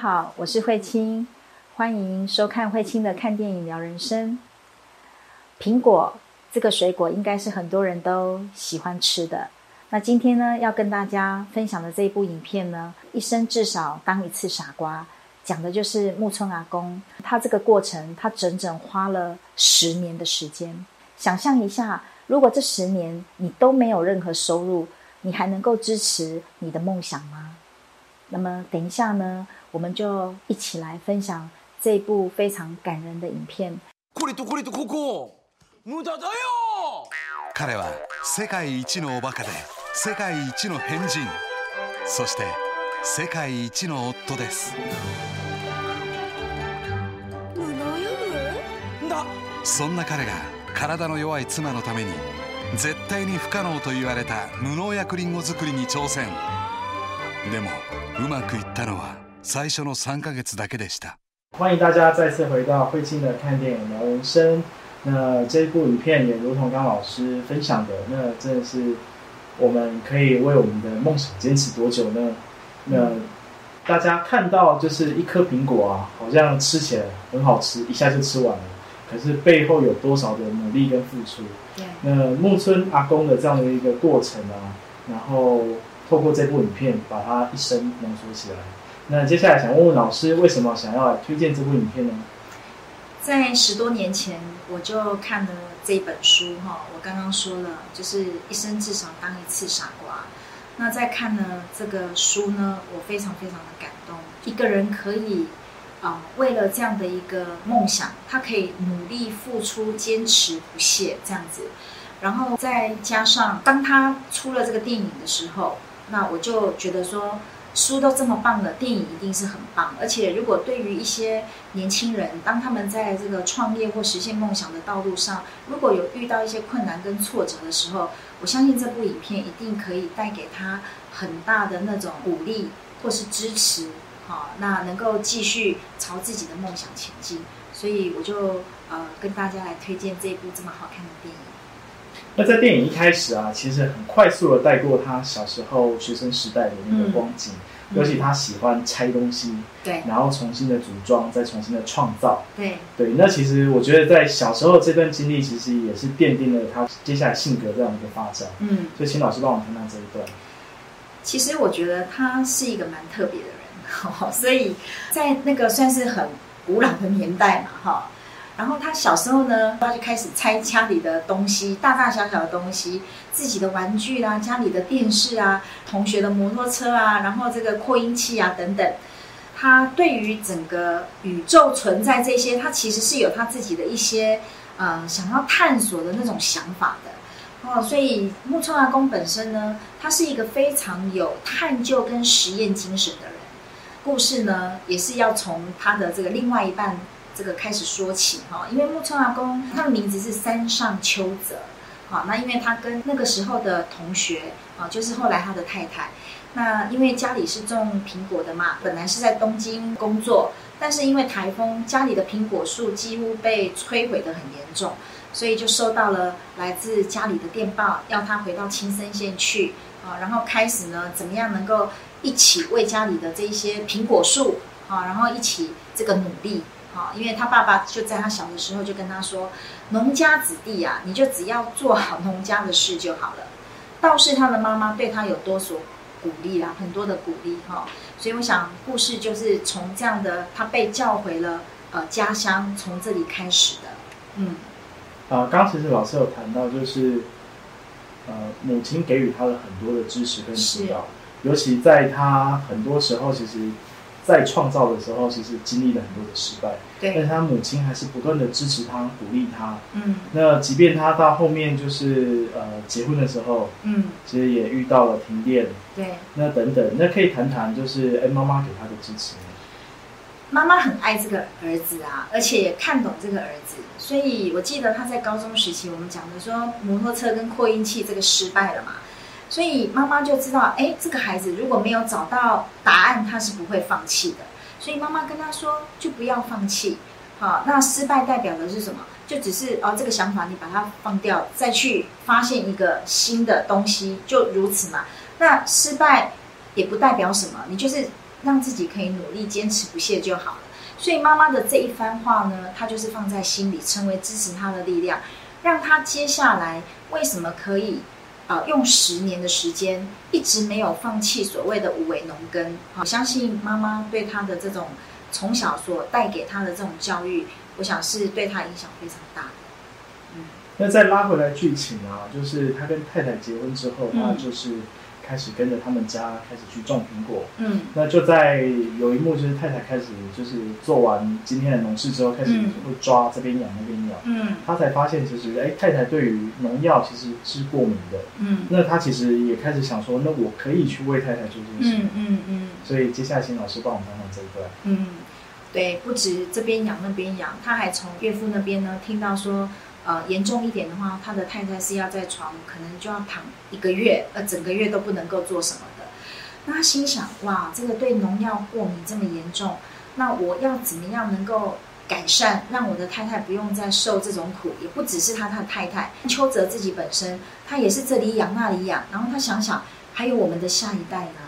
好，我是慧清，欢迎收看慧清的看电影聊人生。苹果这个水果应该是很多人都喜欢吃的。那今天呢，要跟大家分享的这一部影片呢，一生至少当一次傻瓜，讲的就是木村阿公。他这个过程，他整整花了十年的时间。想象一下，如果这十年你都没有任何收入，你还能够支持你的梦想吗？那么等一下呢，我们就一起来分享这部非常感人的影片。これとこれとここ。無駄だよ。彼は世界一のおバカで世界一の変人。そして世界一の夫です。無農薬だそんな彼が体の弱い妻のために絶対に不可能と言われた無農薬リンゴ作りに挑戦。でもうまくいったのは最初の3ヶ月だけでした欢迎大家再次回到慧清的看电影聊人生。那这部影片也如同刚老师分享的，那真的是我们可以为我们的梦想坚持多久呢？那大家看到就是一颗苹果啊，好像吃起来很好吃，一下就吃完了，可是背后有多少的努力跟付出？对，那木村阿公的这样的一个过程啊，然后 透过这部影片把他一生浓缩起来。那接下来想问问老师，为什么想要推荐这部影片呢？在十多年前我就看了这本书哈，我刚刚说了，就是一生至少当一次傻瓜。那在看了这个书呢，我非常非常的感动。一个人可以啊、为了这样的一个梦想，他可以努力付出、坚持不懈这样子。然后再加上当他出了这个电影的时候，那我就觉得说，书都这么棒了，电影一定是很棒。而且如果对于一些年轻人，当他们在这个创业或实现梦想的道路上，如果有遇到一些困难跟挫折的时候，我相信这部影片一定可以带给他很大的那种鼓励或是支持，好、那能够继续朝自己的梦想前进。所以我就呃跟大家来推荐这部这么好看的电影。那在电影一开始啊，其实很快速的带过他小时候学生时代的那个光景，嗯尤其他喜欢拆东西，对然后重新的组装，再重新的创造。对，对，那其实我觉得在小时候这段经历，其实也是奠定了他接下来性格这样的一个发展。嗯。所以请老师帮我们谈谈这一段。其实我觉得他是一个蛮特别的人，所以在那个算是很古老的年代嘛，哈。然后他小时候呢，他就开始拆家里的东西，大大小小的东西，自己的玩具啦、家里的电视啊、同学的摩托车啊，然后这个扩音器啊等等。他对于整个宇宙存在这些，他其实是有他自己的一些呃想要探索的那种想法的。哦，所以木村阿公本身呢，他是一个非常有探究跟实验精神的人。故事呢，也是要从他的这个另外一半这个开始说起哈、因为木村阿公他的名字是山上秋泽，好、那因为他跟那个时候的同学啊、就是后来他的太太，那因为家里是种苹果的嘛，本来是在东京工作，但是因为台风，家里的苹果树几乎被摧毁的很严重。所以就收到了来自家里的电报，要他回到青森县去啊，然后开始呢，怎么样能够一起为家里的这一些苹果树啊，然后一起这个努力啊，因为他爸爸就在他小的时候就跟他说，农家子弟啊，你就只要做好农家的事就好了。倒是他的妈妈对他有多所鼓励啦，很多的鼓励哈、所以我想故事就是从这样的他被叫回了呃家乡，从这里开始的，嗯。啊、刚刚其实老师有谈到，就是呃，母亲给予他的很多的支持跟指导，尤其在他很多时候，其实，在创造的时候，其实经历了很多的失败，但对是，他母亲还是不断的支持他、鼓励他。嗯。那即便他到后面就是呃结婚的时候，嗯，其实也遇到了停电，对，那等等，那可以谈谈就是哎妈妈给他的支持。吗？妈妈很爱这个儿子啊，而且也看懂这个儿子，所以我记得他在高中时期，我们讲的说摩托车跟扩音器这个失败了嘛，所以妈妈就知道，哎，这个孩子如果没有找到答案，他是不会放弃的，所以妈妈跟他说，就不要放弃。好，那失败代表的是什么？就只是哦，这个想法你把它放掉，再去发现一个新的东西，就如此嘛。那失败也不代表什么，你就是让自己可以努力坚持不懈就好了。所以妈妈的这一番话呢，她就是放在心里，成为支持她的力量，让她接下来为什么可以呃用十年的时间一直没有放弃所谓的无为农耕。好，相信妈妈对他的这种从小所带给他的这种教育，我想是对他影响非常大的。嗯，那再拉回来剧情啊，就是他跟太太结婚之后，嗯他就是开始跟着他们家开始去种苹果。嗯那就在有一幕，就是太太开始就是做完今天的农事之后，开始嗯会抓这边痒那边痒，嗯他才发现其实哎，太太对于农药其实是过敏的。嗯那他其实也开始想说，那我可以去为太太做这件事。嗯嗯嗯所以接下来请老师帮我们谈谈这一段。嗯，对，不止这边痒那边痒，他还从岳父那边呢听到说，呃，严重一点的话，他的太太是要在床可能就要躺一个月，呃，整个月都不能够做什么的。那他心想，哇，这个对农药过敏这么严重，那我要怎么样能够改善，让我的太太不用再受这种苦？也不只是他他的太太，邱泽自己本身，他也是这里养那里养，然后他想想，还有我们的下一代呢。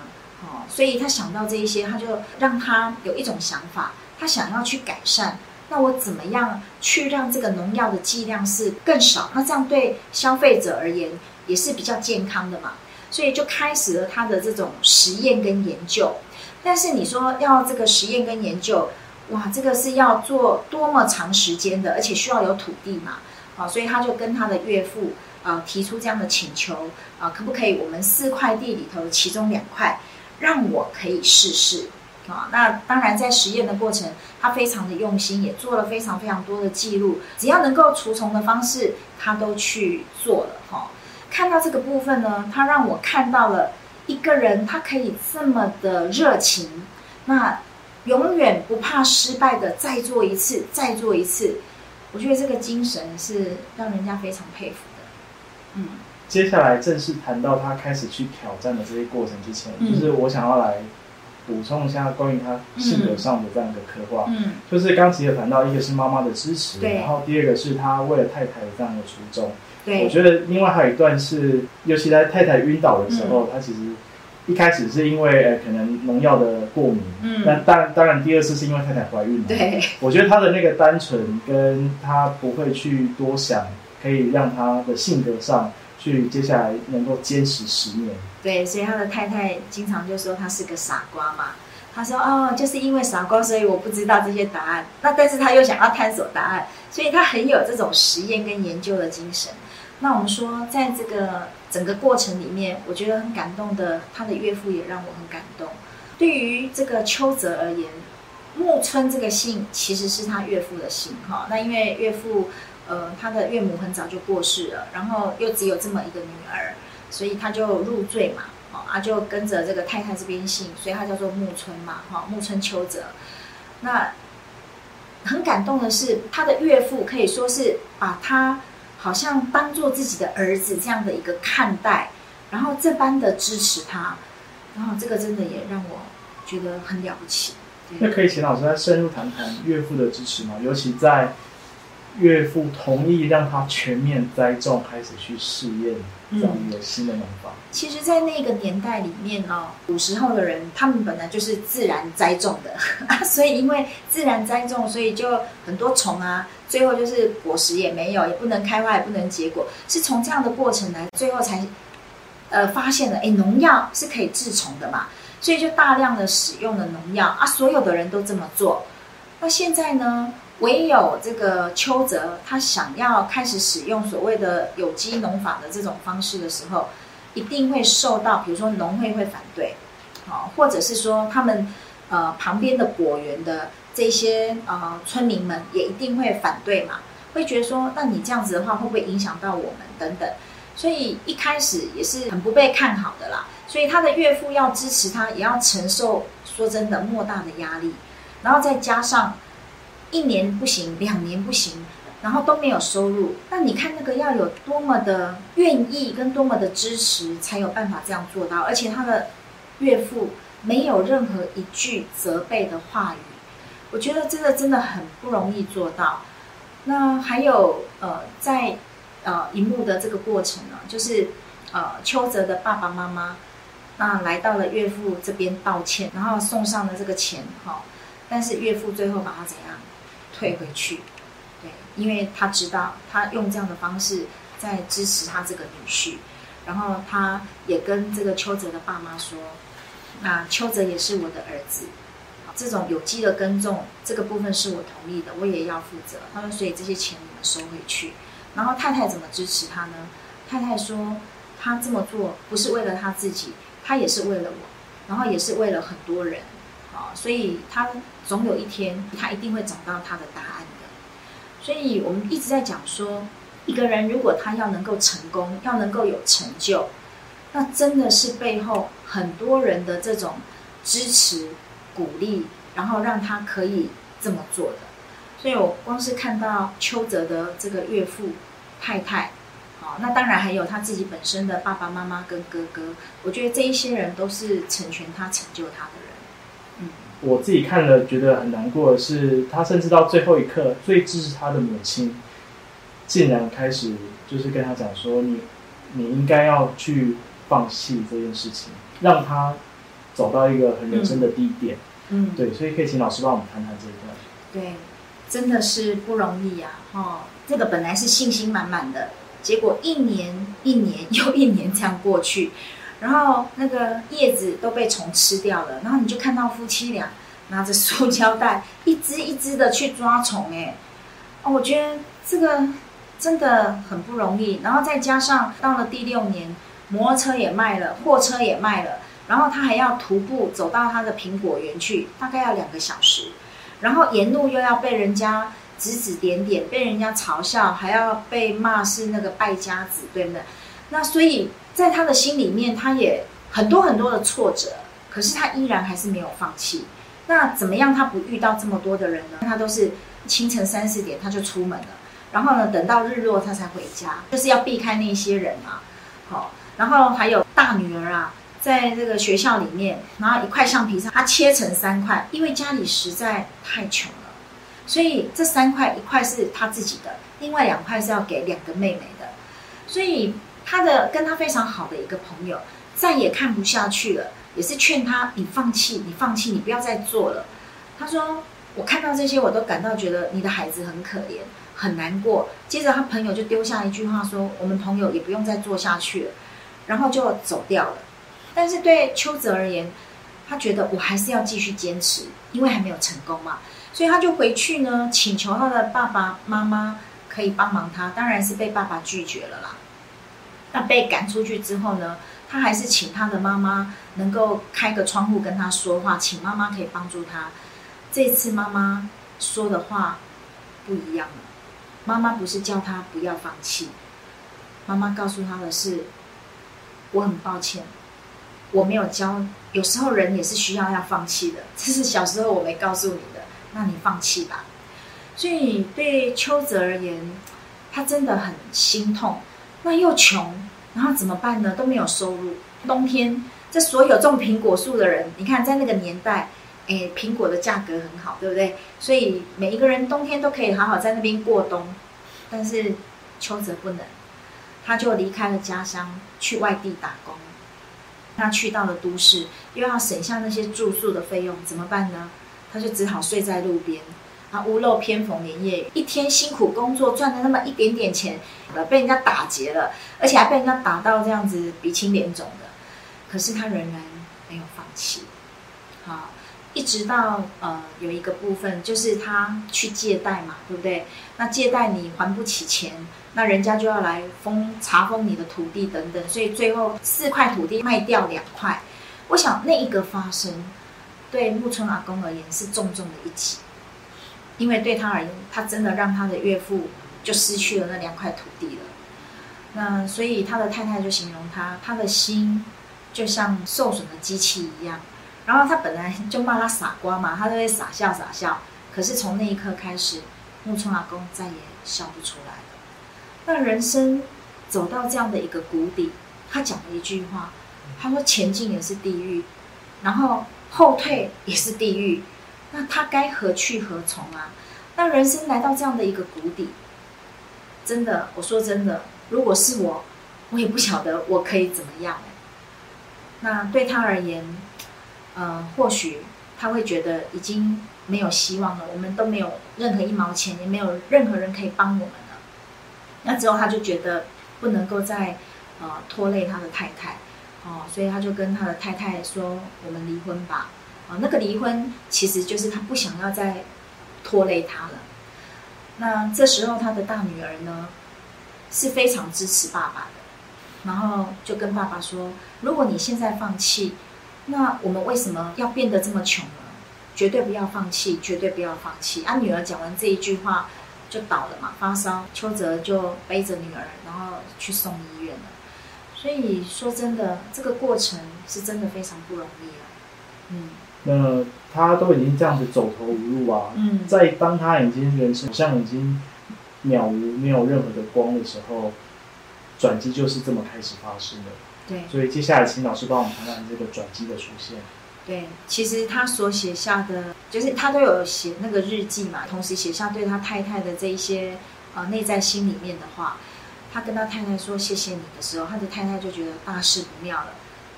哦，所以他想到这一些，他就让他有一种想法，他想要去改善。那我怎么样去让这个农药的剂量是更少？那这样对消费者而言也是比较健康的嘛。所以就开始了他的这种实验跟研究。但是你说要这个实验跟研究，哇，这个是要做多么长时间的，而且需要有土地嘛。啊，所以他就跟他的岳父啊提出这样的请求啊，可不可以我们四块地里头其中两块？让我可以试试啊！那当然，在实验的过程，他非常的用心，也做了非常非常多的记录。只要能够除虫的方式，他都去做了哈。看到这个部分呢，他让我看到了一个人，他可以这么的热情，那永远不怕失败的再做一次，再做一次。我觉得这个精神是让人家非常佩服的。嗯接下来正式谈到他开始去挑战的这些过程之前，嗯就是我想要来补充一下关于他性格上的这样一个刻画。嗯。就是刚其实谈到，一个是妈妈的支持，对。然后第二个是他为了太太的这样的初衷。对，我觉得另外还有一段是，尤其在太太晕倒的时候，嗯。他其实一开始是因为呃可能农药的过敏，嗯。但当当然第二次是因为太太怀孕了。，对，我觉得他的那个单纯跟他不会去多想，可以让他的性格上去接下来能够坚持十年。对，所以他的太太经常就说他是个傻瓜嘛。他说哦，就是因为傻瓜，所以我不知道这些答案。那但是他又想要探索答案，所以他很有这种实验跟研究的精神。那我们说，在这个整个过程里面，我觉得很感动的，他的岳父也让我很感动。对于这个邱泽而言，木村这个姓其实是他岳父的姓哈。那因为岳父呃他的岳母很早就过世了，然后又只有这么一个女儿，所以他就入赘嘛，哦啊就跟着这个太太这边姓，所以他叫做木村嘛，哈、木村秋泽。那很感动的是，他的岳父可以说是把他好像当做自己的儿子这样的一个看待，然后这般的支持他，然后这个真的也让我觉得很了不起。那可以请老师再深入谈谈岳父的支持吗？尤其在岳父同意让他全面栽种，开始去试验这样一个新的农法。其实，在那个年代里面哦，古时候的人，他们本来就是自然栽种的，所以因为自然栽种，所以就很多虫啊，最后就是果实也没有，也不能开花，也不能结果，是从这样的过程来，最后才呃发现了，哎，农药是可以治虫的嘛，所以就大量的使用了农药啊，所有的人都这么做。那现在呢，唯有这个邱泽他想要开始使用所谓的有机农法的这种方式的时候，一定会受到，比如说农会会反对，啊，或者是说他们呃旁边的果园的这些呃村民们也一定会反对嘛，会觉得说，那你这样子的话会不会影响到我们等等，所以一开始也是很不被看好的啦，所以他的岳父要支持他，也要承受说真的莫大的压力，然后再加上一年不行，两年不行，然后都没有收入，那你看那个要有多么的愿意跟多么的支持，才有办法这样做到。而且他的岳父没有任何一句责备的话语，我觉得这个真的很不容易做到。那还有呃，在呃荧幕的这个过程呢，就是呃邱泽的爸爸妈妈，那来到了岳父这边道歉，然后送上了这个钱哈，但是岳父最后把他怎样退回去？对，因为他知道他用这样的方式在支持他这个女婿，然后他也跟这个邱泽的爸妈说，那邱泽也是我的儿子。这种有机的耕种这个部分是我同意的，我也要负责。他说，所以这些钱你们收回去。然后太太怎么支持他呢？太太说，他这么做不是为了他自己，他也是为了我，然后也是为了很多人啊。所以他总有一天，他一定会找到他的答案的。所以我们一直在讲说，一个人如果他要能够成功，要能够有成就，那真的是背后很多人的这种支持。鼓励，然后让他可以这么做的，所以我光是看到邱泽的这个岳父、太太，好，那当然还有他自己本身的爸爸妈妈跟哥哥，我觉得这一些人都是成全他、成就他的人。嗯，我自己看了觉得很难过的是，他甚至到最后一刻，最支持他的母亲，竟然开始就是跟他讲说：“你，你应该要去放弃这件事情，让他。”走到一个很人生的低点，嗯，对，所以可以请老师帮我们谈谈这一段。对，真的是不容易呀，哈，这个本来是信心满满的，结果一年一年又一年这样过去，然后那个叶子都被虫吃掉了，然后你就看到夫妻俩拿着塑胶袋一只一只的去抓虫，哎，我觉得这个真的很不容易，然后再加上到了第六年，摩托车也卖了，货车也卖了。然后他还要徒步走到他的苹果园去，大概要两个小时。然后沿路又要被人家指指点点，被人家嘲笑，还要被骂是那个败家子，对不对？那所以在他的心里面，他也很多很多的挫折，可是他依然还是没有放弃。那怎么样？他不遇到这么多的人呢？他都是清晨三四点他就出门了，然后呢，等到日落他才回家，就是要避开那些人啊。好，然后还有大女儿啊。在这个学校里面，然后一块橡皮擦，他切成三块，因为家里实在太穷了，所以这三块一块是他自己的，另外两块是要给两个妹妹的。所以他的跟他非常好的一个朋友再也看不下去了，也是劝他：你放弃，你放弃，你不要再做了。他说：我看到这些，我都感到觉得你的孩子很可怜，很难过。接着他朋友就丢下一句话说：我们朋友也不用再做下去了，然后就走掉了。但是对邱泽而言，他觉得我还是要继续坚持，因为还没有成功嘛，所以他就回去呢，请求他的爸爸妈妈可以帮忙他，当然是被爸爸拒绝了啦。那被赶出去之后呢，他还是请他的妈妈能够开个窗户跟他说话，请妈妈可以帮助他。这次妈妈说的话不一样了，妈妈不是叫他不要放弃，妈妈告诉他的是，我很抱歉。我没有教，有时候人也是需要要放弃的。这是小时候我没告诉你的，那你放弃吧。所以对邱泽而言，他真的很心痛。那又穷，然后怎么办呢？都没有收入。冬天，这所有种苹果树的人，你看在那个年代，诶，苹果的价格很好，对不对？所以每一个人冬天都可以好好在那边过冬。但是邱泽不能，他就离开了家乡，去外地打工。他去到了都市，又要省下那些住宿的费用，怎么办呢？他就只好睡在路边，啊，屋漏偏逢连夜雨，一天辛苦工作赚的那么一点点钱，呃，被人家打劫了，而且还被人家打到这样子鼻青脸肿的，可是他仍然没有放弃，好。一直到呃有一个部分，就是他去借贷嘛，对不对？那借贷你还不起钱，那人家就要来封查封你的土地等等，所以最后四块土地卖掉两块。我想那一个发生，对木村阿公而言是重重的一击，因为对他而言，他真的让他的岳父就失去了那两块土地了。那所以他的太太就形容他，他的心就像受损的机器一样。然后他本来就骂他傻瓜嘛，他都会傻笑傻笑。可是从那一刻开始，木村阿公再也笑不出来了。那人生走到这样的一个谷底，他讲了一句话，他说：“前进也是地狱，然后后退也是地狱。那他该何去何从啊？那人生来到这样的一个谷底，真的，我说真的，如果是我，我也不晓得我可以怎么样。那对他而言，呃，或许他会觉得已经没有希望了，我们都没有任何一毛钱，也没有任何人可以帮我们了。那之后他就觉得不能够再呃拖累他的太太，哦，所以他就跟他的太太说：“我们离婚吧。”啊，那个离婚其实就是他不想要再拖累他了。那这时候他的大女儿呢是非常支持爸爸的，然后就跟爸爸说：“如果你现在放弃，那我们为什么要变得这么穷呢？绝对不要放弃，绝对不要放弃。”啊，女儿讲完这一句话就倒了嘛，发烧。邱泽就背着女儿，然后去送医院了。所以说真的，这个过程是真的非常不容易啊。嗯那他都已经这样子走投无路啊，嗯，在当他已经人生好像已经渺无没有任何的光的时候，转机就是这么开始发生的。对所以接下来请老师帮我们谈谈这个转机的出现。对，其实他所写下的，就是他都有写那个日记嘛，同时写下对他太太的这一些呃内在心里面的话。他跟他太太说谢谢你的时候，他的太太就觉得大事不妙了，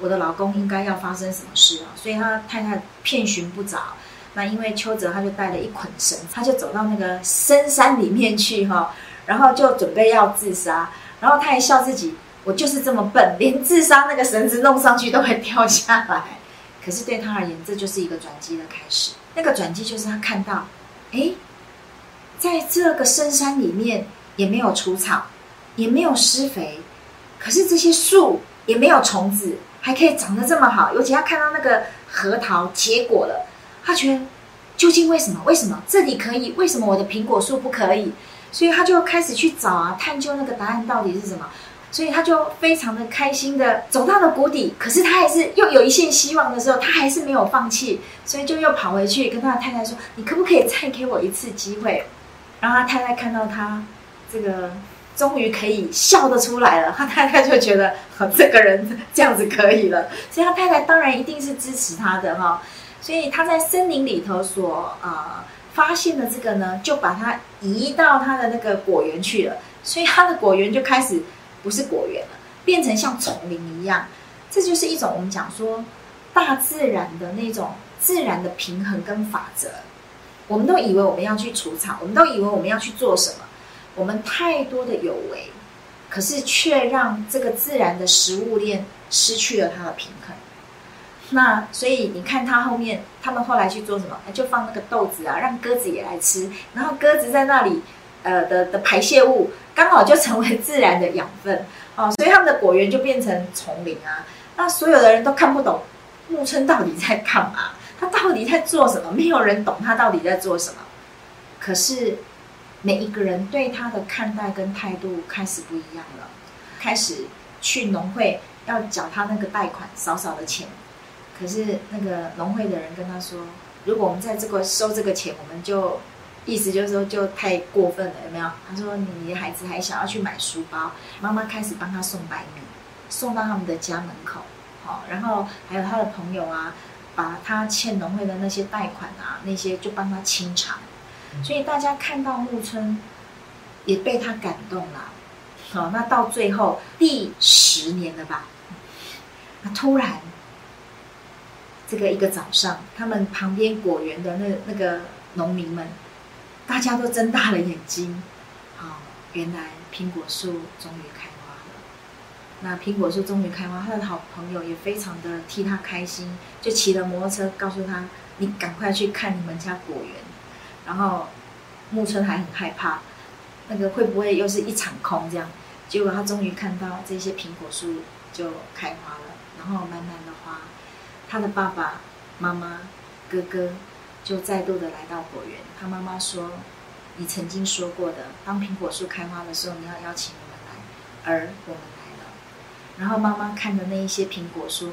我的老公应该要发生什么事啊？所以他太太遍寻不着。那因为邱泽他就带了一捆绳，他就走到那个深山里面去哈，然后就准备要自杀，然后他还笑自己，我就是这么笨，连自杀那个绳子弄上去都会掉下来。可是对他而言，这就是一个转机的开始。那个转机就是他看到，诶，在这个深山里面也没有除草，也没有施肥，可是这些树也没有虫子，还可以长得这么好。尤其他看到那个核桃结果了，他觉得究竟为什么？为什么这里可以？为什么我的苹果树不可以？所以他就开始去找啊，探究那个答案到底是什么。所以他就非常的开心的走到了谷底，可是他还是又有一线希望的时候，他还是没有放弃，所以就又跑回去跟他的太太说：“你可不可以再给我一次机会？”然后他太太看到他这个终于可以笑得出来了，他太太就觉得、这个人这样子可以了，所以他太太当然一定是支持他的哈、所以他在森林里头所呃发现的这个呢，就把它移到他的那个果园去了，所以他的果园就开始。不是果园了，变成像丛林一样，这就是一种我们讲说大自然的那种自然的平衡跟法则。我们都以为我们要去除草，我们都以为我们要去做什么，我们太多的有为，可是却让这个自然的食物链失去了它的平衡。那所以你看，它后面他们后来去做什么？就放那个豆子啊，让鸽子也来吃，然后鸽子在那里。呃的的排泄物刚好就成为自然的养分哦，所以他们的果园就变成丛林啊。那所有的人都看不懂木村到底在干嘛，他到底在做什么？没有人懂他到底在做什么。可是每一个人对他的看待跟态度开始不一样了，开始去农会要缴他那个贷款少少的钱，可是那个农会的人跟他说，如果我们在这个收这个钱，我们就。意思就是说，就太过分了，有没有？他说：“你的孩子还想要去买书包，妈妈开始帮他送白米，送到他们的家门口，好，然后还有他的朋友啊，把他欠农会的那些贷款啊，那些就帮他清偿。所以大家看到木村，也被他感动了。好，那到最后第十年了吧？那突然，这个一个早上，他们旁边果园的那那个农民们。大家都睁大了眼睛，好，原来苹果树终于开花了。那苹果树终于开花，他的好朋友也非常的替他开心，就骑了摩托车告诉他：“你赶快去看你们家果园。”然后木村还很害怕，那个会不会又是一场空这样？结果他终于看到这些苹果树就开花了，然后慢慢的花。他的爸爸妈妈、哥哥。就再度的来到果园，他妈妈说：“你曾经说过的，当苹果树开花的时候，你要邀请我们来，而我们来了。”然后妈妈看的那一些苹果树，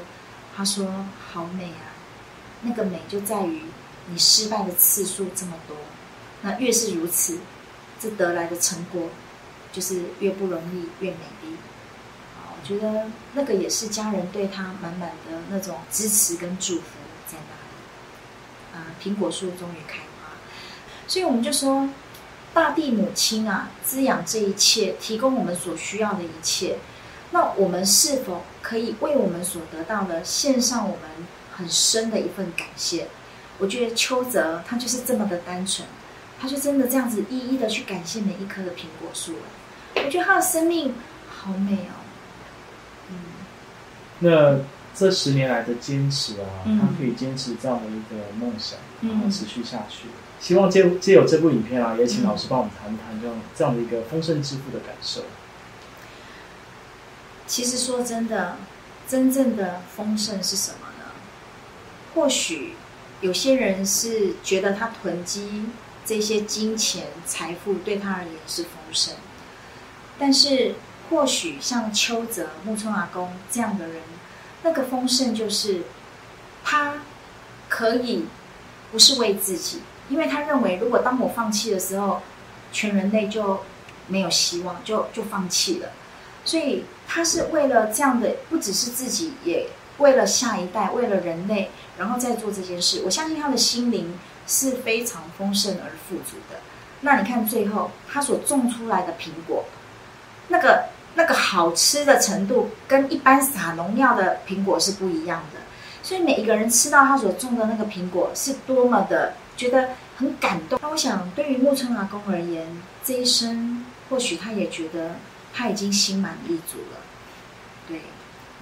她说：“好美啊！那个美就在于你失败的次数这么多，那越是如此，这得来的成果就是越不容易，越美丽。”，我觉得那个也是家人对他满满的那种支持跟祝福在那里。啊，苹果树终于开花，所以我们就说，大地母亲啊，滋养这一切，提供我们所需要的一切。那我们是否可以为我们所得到的献上我们很深的一份感谢。我觉得邱泽他就是这么的单纯，他就真的这样子一一的去感谢每一棵的苹果树。哎，我觉得他的生命好美哦。嗯，那这十年来的坚持啊，嗯他可以坚持这样的一个梦想，嗯然后持续下去。希望借借有这部影片啊，也请嗯老师帮我们谈谈这样这样的一个丰盛致富的感受。其实说真的，真正的丰盛是什么呢？或许有些人是觉得他囤积这些金钱财富对他而言是丰盛，但是或许像邱泽、木村阿公这样的人，那个丰盛就是他可以不是为自己，因为他认为如果当我放弃的时候，全人类就没有希望，就就放弃了。所以他是为了这样的，不只是自己，也为了下一代，为了人类，然后再做这件事。我相信他的心灵是非常丰盛而富足的。那你看最后他所种出来的苹果，那个那个好吃的程度，跟一般撒农药的苹果是不一样的。所以每一个人吃到他所种的那个苹果，是多么的觉得很感动。那我想，对于木村阿公而言，这一生或许他也觉得他已经心满意足了。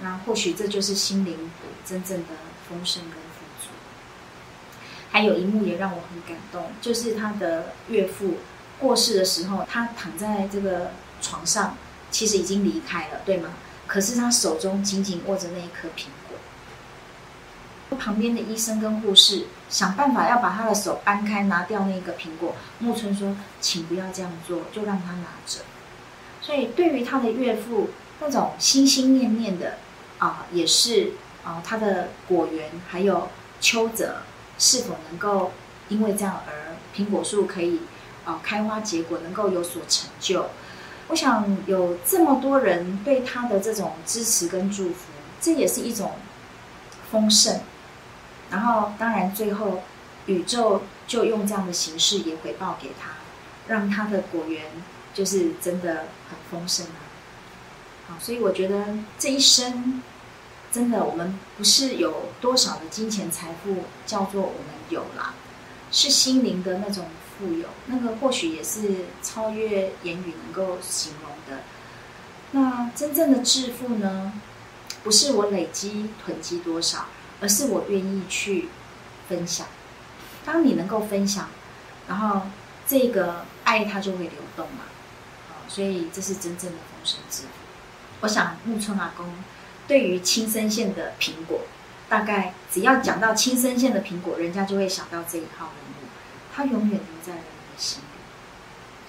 那或许这就是心灵真正的丰盛跟富足。还有一幕也让我很感动，就是他的岳父过世的时候，他躺在这个床上，其实已经离开了，对吗？可是他手中紧紧握着那一颗苹果。旁边的医生跟护士想办法要把他的手搬开，拿掉那个苹果。木村说：“请不要这样做，就让他拿着。”所以对于他的岳父那种心心念念的啊，也是啊，他的果园还有秋泽是否能够因为这样而苹果树可以啊开花结果，能够有所成就。我想有这么多人对他的这种支持跟祝福，这也是一种丰盛。然后当然最后宇宙就用这样的形式也回报给他，让他的果园就是真的很丰盛啊。所以我觉得这一生真的我们不是有多少的金钱财富叫做我们有啦，是心灵的那种富有，那个或许也是超越言语能够形容的。那真正的致富呢，不是我累积囤积多少，而是我愿意去分享。当你能够分享，然后这个爱它就会流动嘛。啊，所以这是真正的丰盛致富。我想木村阿公对于青森县的苹果，大概只要讲到青森县的苹果，人家就会想到这一号人物，他永远留在人们的心里。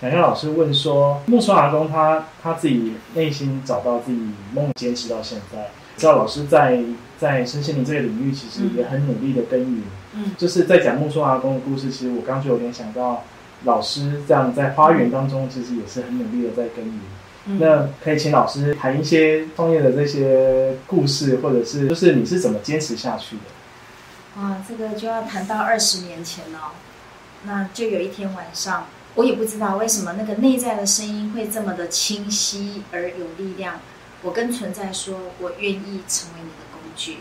小燕老师问说，木村阿公他他自己内心找到自己梦，坚持到现在。知道老师在在身心灵这个领域，其实也很努力的耕耘。嗯就是在讲木村阿公的故事，其实我刚刚就有点想到，老师这样在花园当中，其实也是很努力的在耕耘。嗯那可以请老师谈一些创业的这些故事，或者是就是你是怎么坚持下去的？哇，这个就要谈到二十年前了。那就有一天晚上，我也不知道为什么那个内在的声音会这么的清晰而有力量。我跟存在说，我愿意成为你的工具。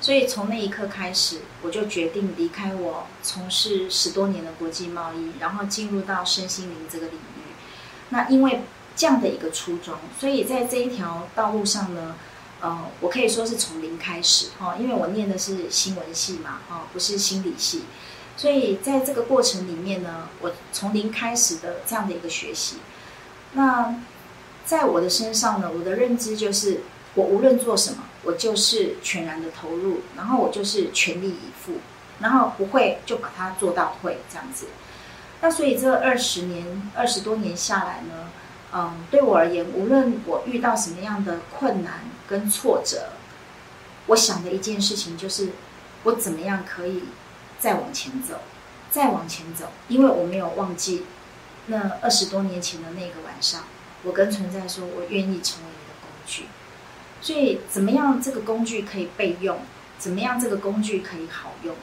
所以从那一刻开始，我就决定离开我从事十多年的国际贸易，然后进入到身心灵这个领域。那因为这样的一个初衷，所以在这一条道路上呢，呃，我可以说是从零开始、哦，因为我念的是新闻系嘛，哦，不是心理系，所以在这个过程里面呢，我从零开始的这样的一个学习。那在我的身上呢，我的认知就是，我无论做什么，我就是全然的投入，然后我就是全力以赴，然后不会就把它做到会这样子。那所以这二十年、二十多年下来呢，嗯，对我而言，无论我遇到什么样的困难跟挫折，我想的一件事情就是，我怎么样可以再往前走，再往前走，因为我没有忘记那二十多年前的那个晚上，我跟存在说，我愿意成为你的工具。所以，怎么样这个工具可以备用？怎么样这个工具可以好用？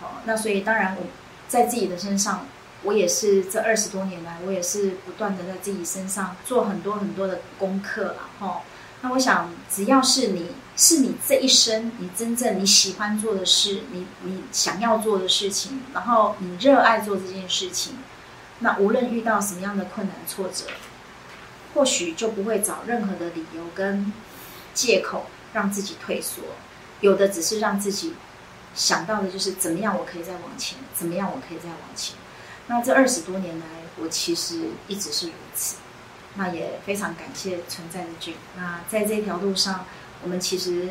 哦，那所以当然我在自己的身上。我也是这二十多年来，我也是不断的在自己身上做很多很多的功课啦，吼。那我想，只要是你是你这一生你真正你喜欢做的事，你你想要做的事情，然后你热爱做这件事情，那无论遇到什么样的困难挫折，或许就不会找任何的理由跟借口让自己退缩，有的只是让自己想到的就是怎么样我可以再往前，怎么样我可以再往前。那这二十多年来，我其实一直是如此。那也非常感谢存在的剧。那在这条路上，我们其实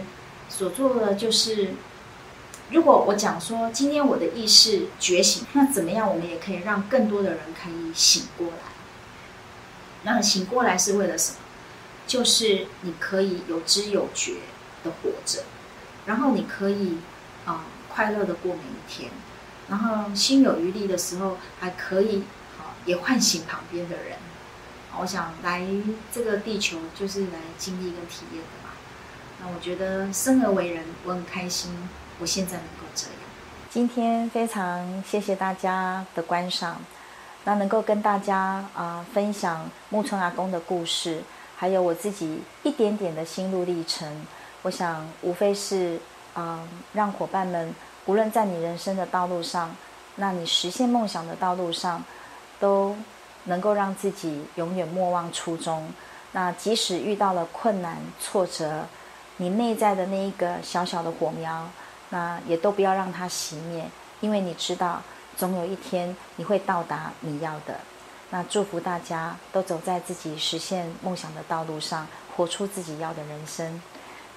所做的就是，如果我讲说今天我的意识觉醒，那怎么样我们也可以让更多的人可以醒过来。那醒过来是为了什么？就是你可以有知有觉的活着，然后你可以啊、快乐的过每一天，然后心有余力的时候还可以好、也唤醒旁边的人。我想来这个地球就是来经历跟体验的嘛。那我觉得生而为人，我很开心，我现在能够这样。今天非常谢谢大家的观赏，那能够跟大家啊、分享木村阿公的故事，还有我自己一点点的心路历程。我想无非是嗯、让伙伴们无论在你人生的道路上，那你实现梦想的道路上，都能够让自己永远莫忘初衷。那即使遇到了困难挫折，你内在的那一个小小的火苗，那也都不要让它熄灭，因为你知道，总有一天你会到达你要的。那祝福大家都走在自己实现梦想的道路上，活出自己要的人生。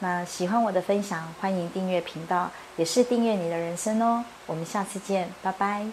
那喜欢我的分享，欢迎订阅频道，也是订阅你的人生哦。我们下次见，拜拜。